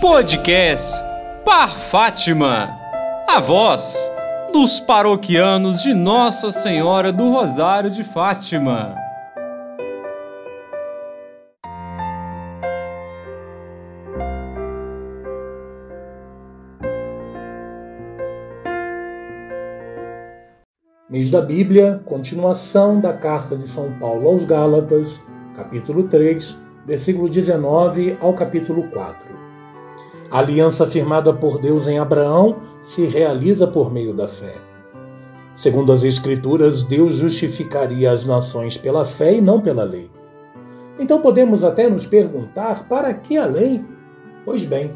Podcast Par Fátima. A voz dos paroquianos de Nossa Senhora do Rosário de Fátima. Mês da Bíblia, continuação da carta de São Paulo aos Gálatas, capítulo 3, versículo 19 ao capítulo 4. A aliança firmada por Deus em Abraão se realiza por meio da fé. Segundo as Escrituras, Deus justificaria as nações pela fé e não pela lei. Então podemos até nos perguntar para que a lei? Pois bem,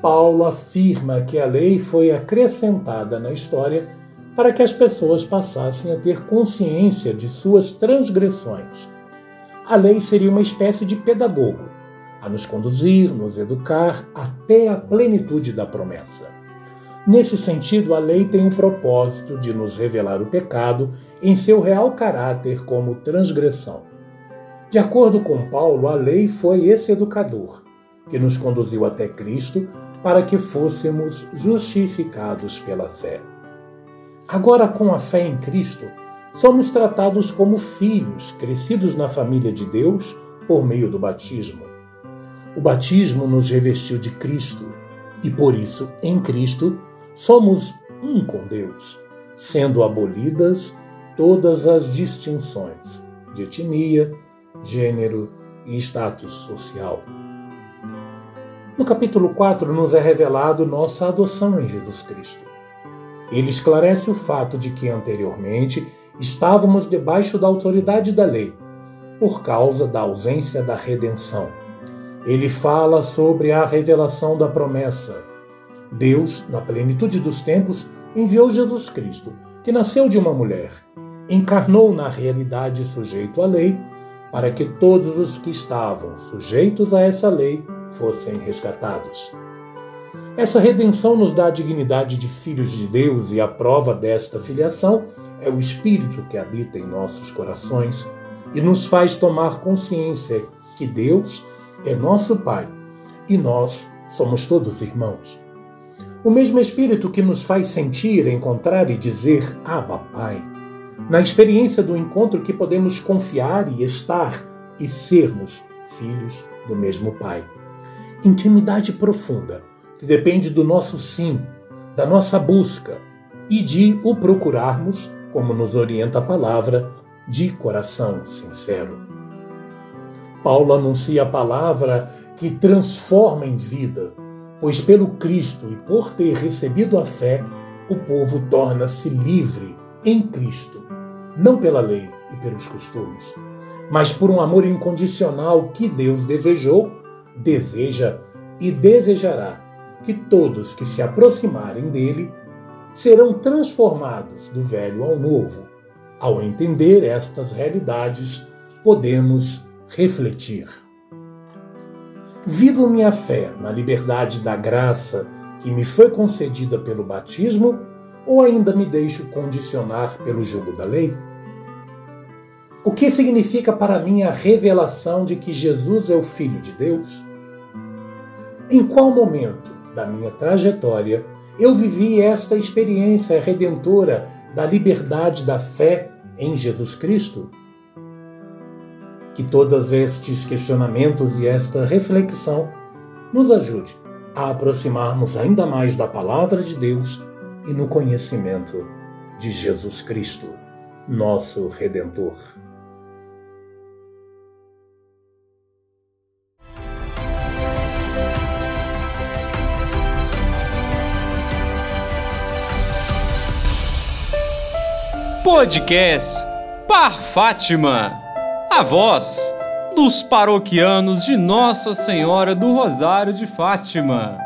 Paulo afirma que a lei foi acrescentada na história para que as pessoas passassem a ter consciência de suas transgressões. A lei seria uma espécie de pedagogo, a nos conduzir, nos educar até a plenitude da promessa. Nesse sentido, a lei tem o propósito de nos revelar o pecado em seu real caráter como transgressão. De acordo com Paulo, a lei foi esse educador que nos conduziu até Cristo para que fôssemos justificados pela fé. Agora, com a fé em Cristo, somos tratados como filhos crescidos na família de Deus por meio do batismo. O batismo nos revestiu de Cristo e, por isso, em Cristo, somos um com Deus, sendo abolidas todas as distinções de etnia, gênero e status social. No capítulo 4 nos é revelado nossa adoção em Jesus Cristo. Ele esclarece o fato de que anteriormente estávamos debaixo da autoridade da lei, por causa da ausência da redenção. Ele fala sobre a revelação da promessa. Deus, na plenitude dos tempos, enviou Jesus Cristo, que nasceu de uma mulher, encarnou na realidade sujeito à lei, para que todos os que estavam sujeitos a essa lei fossem resgatados. Essa redenção nos dá a dignidade de filhos de Deus e a prova desta filiação é o Espírito que habita em nossos corações e nos faz tomar consciência que Deus é nosso Pai e nós somos todos irmãos. O mesmo Espírito que nos faz sentir, encontrar e dizer Abba, Pai. Na experiência do encontro que podemos confiar e estar e sermos filhos do mesmo Pai. Intimidade profunda que depende do nosso sim, da nossa busca e de o procurarmos, como nos orienta a palavra, de coração sincero. Paulo anuncia a palavra que transforma em vida, pois pelo Cristo e por ter recebido a fé, o povo torna-se livre em Cristo, não pela lei e pelos costumes, mas por um amor incondicional que Deus desejou, deseja e desejará que todos que se aproximarem dele serão transformados do velho ao novo. Ao entender estas realidades, podemos refletir. Vivo minha fé na liberdade da graça que me foi concedida pelo batismo ou ainda me deixo condicionar pelo jugo da lei? O que significa para mim a revelação de que Jesus é o Filho de Deus? Em qual momento da minha trajetória, eu vivi esta experiência redentora da liberdade da fé em Jesus Cristo? Que todos estes questionamentos e esta reflexão nos ajude a aproximarmos ainda mais da palavra de Deus e no conhecimento de Jesus Cristo, nosso Redentor. Podcast Par Fátima. A voz dos paroquianos de Nossa Senhora do Rosário de Fátima.